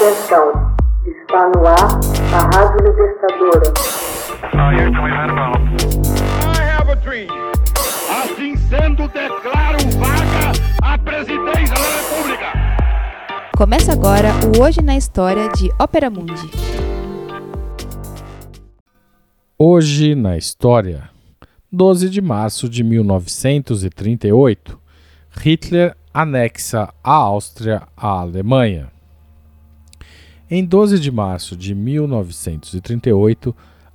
Atenção, está no ar a Rádio Libertadora. Assim sendo, declaro vaga a presidência da República. Começa agora o Hoje na História de Ópera Mundi. Hoje na História, 12 de março de 1938, Hitler anexa a Áustria à Alemanha. Em 12 de março de 1938,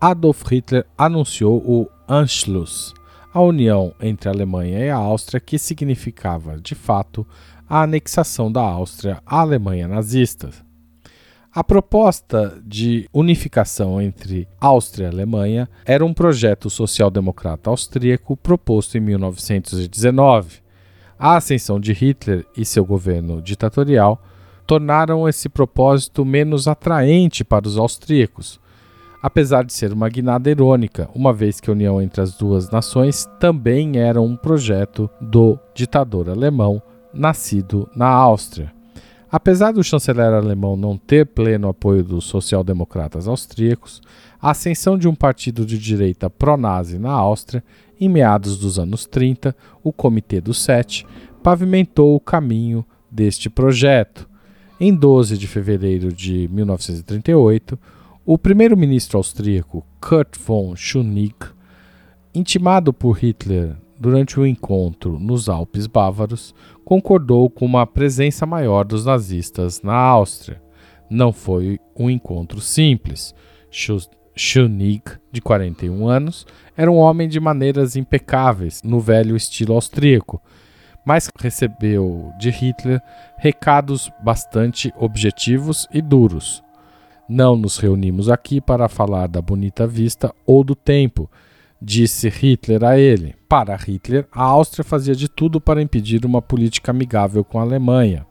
Adolf Hitler anunciou o Anschluss, a união entre a Alemanha e a Áustria, que significava, de fato, a anexação da Áustria à Alemanha nazista. A proposta de unificação entre Áustria e Alemanha era um projeto social-democrata austríaco proposto em 1919. A ascensão de Hitler e seu governo ditatorial tornaram esse propósito menos atraente para os austríacos, apesar de ser uma guinada irônica, uma vez que a união entre as duas nações também era um projeto do ditador alemão nascido na Áustria. Apesar do chanceler alemão não ter pleno apoio dos social-democratas austríacos, a ascensão de um partido de direita pró-nazi na Áustria, em meados dos anos 30, o Comitê dos Sete, pavimentou o caminho deste projeto. Em 12 de fevereiro de 1938, o primeiro-ministro austríaco Kurt von Schunig, intimado por Hitler durante o um encontro nos Alpes Bávaros, concordou com uma presença maior dos nazistas na Áustria. Não foi um encontro simples. Schunig, de 41 anos, era um homem de maneiras impecáveis no velho estilo austríaco, mas recebeu de Hitler recados bastante objetivos e duros. Não nos reunimos aqui para falar da bonita vista ou do tempo, disse Hitler a ele. Para Hitler, a Áustria fazia de tudo para impedir uma política amigável com a Alemanha.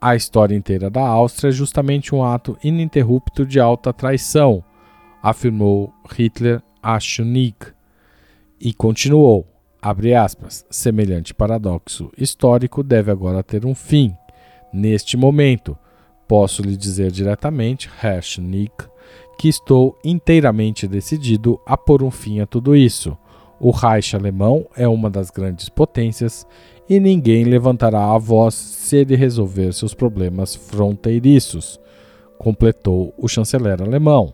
A história inteira da Áustria é justamente um ato ininterrupto de alta traição, afirmou Hitler a Schunig. E continuou. Abre aspas, semelhante paradoxo histórico deve agora ter um fim. Neste momento, posso lhe dizer diretamente, Herr Nick, que estou inteiramente decidido a pôr um fim a tudo isso. O Reich alemão é uma das grandes potências e ninguém levantará a voz se ele resolver seus problemas fronteiriços, completou o chanceler alemão.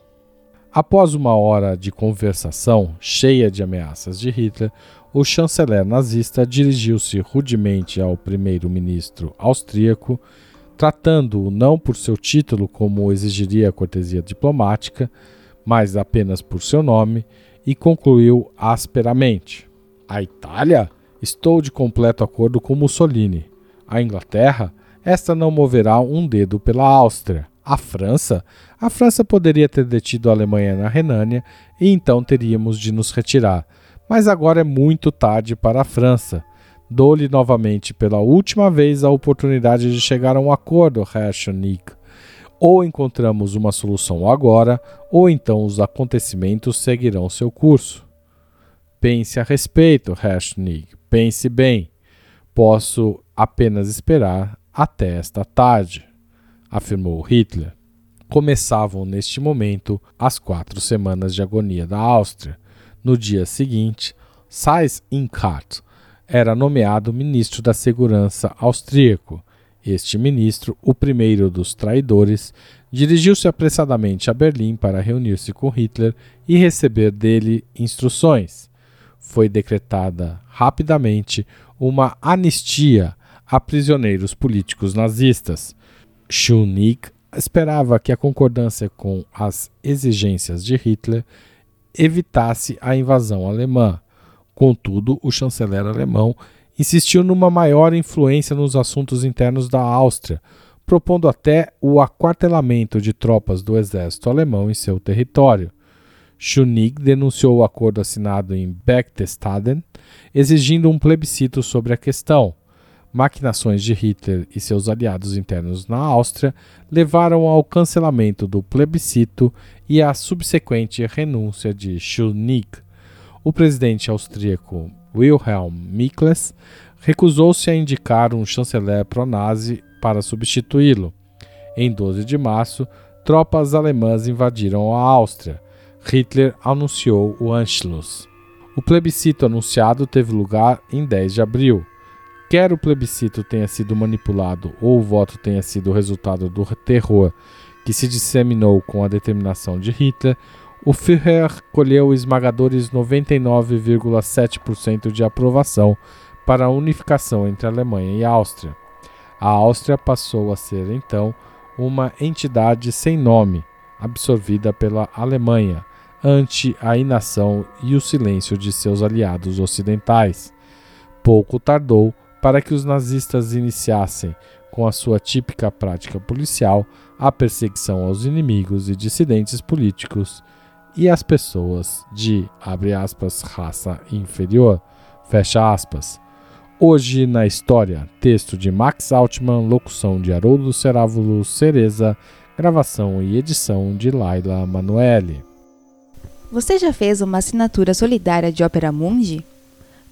Após uma hora de conversação cheia de ameaças de Hitler, o chanceler nazista dirigiu-se rudemente ao primeiro-ministro austríaco, tratando-o não por seu título, como exigiria a cortesia diplomática, mas apenas por seu nome, e concluiu asperamente: A Itália? Estou de completo acordo com Mussolini. A Inglaterra? Esta não moverá um dedo pela Áustria. A França? A França poderia ter detido a Alemanha na Renânia e então teríamos de nos retirar mas agora é muito tarde para a França. Dou-lhe novamente pela última vez a oportunidade de chegar a um acordo, Herr Schonig. Ou encontramos uma solução agora, ou então os acontecimentos seguirão seu curso. Pense a respeito, Herr Schonig. Pense bem. Posso apenas esperar até esta tarde, afirmou Hitler. Começavam neste momento as quatro semanas de agonia da Áustria no dia seguinte, Seyss-Inquart era nomeado ministro da Segurança austríaco. Este ministro, o primeiro dos traidores, dirigiu-se apressadamente a Berlim para reunir-se com Hitler e receber dele instruções. Foi decretada rapidamente uma anistia a prisioneiros políticos nazistas. Schunig esperava que a concordância com as exigências de Hitler evitasse a invasão alemã. Contudo, o chanceler alemão insistiu numa maior influência nos assuntos internos da Áustria, propondo até o aquartelamento de tropas do exército alemão em seu território. Schunig denunciou o acordo assinado em Berchtesgaden, exigindo um plebiscito sobre a questão. Maquinações de Hitler e seus aliados internos na Áustria levaram ao cancelamento do plebiscito e à subsequente renúncia de Schunig. O presidente austríaco Wilhelm Mikles recusou-se a indicar um chanceler pró-nazi para substituí-lo. Em 12 de março, tropas alemãs invadiram a Áustria. Hitler anunciou o Anschluss. O plebiscito anunciado teve lugar em 10 de abril. Quer o plebiscito tenha sido manipulado ou o voto tenha sido resultado do terror que se disseminou com a determinação de Hitler, o Führer colheu esmagadores 99,7% de aprovação para a unificação entre a Alemanha e a Áustria. A Áustria passou a ser então uma entidade sem nome, absorvida pela Alemanha, ante a inação e o silêncio de seus aliados ocidentais. Pouco tardou para que os nazistas iniciassem, com a sua típica prática policial, a perseguição aos inimigos e dissidentes políticos e às pessoas de, aspas, raça inferior, fecha aspas. Hoje na história, texto de Max Altman, locução de Haroldo Cerávulo Cereza, gravação e edição de Laila Manoeli. Você já fez uma assinatura solidária de Opera Mundi?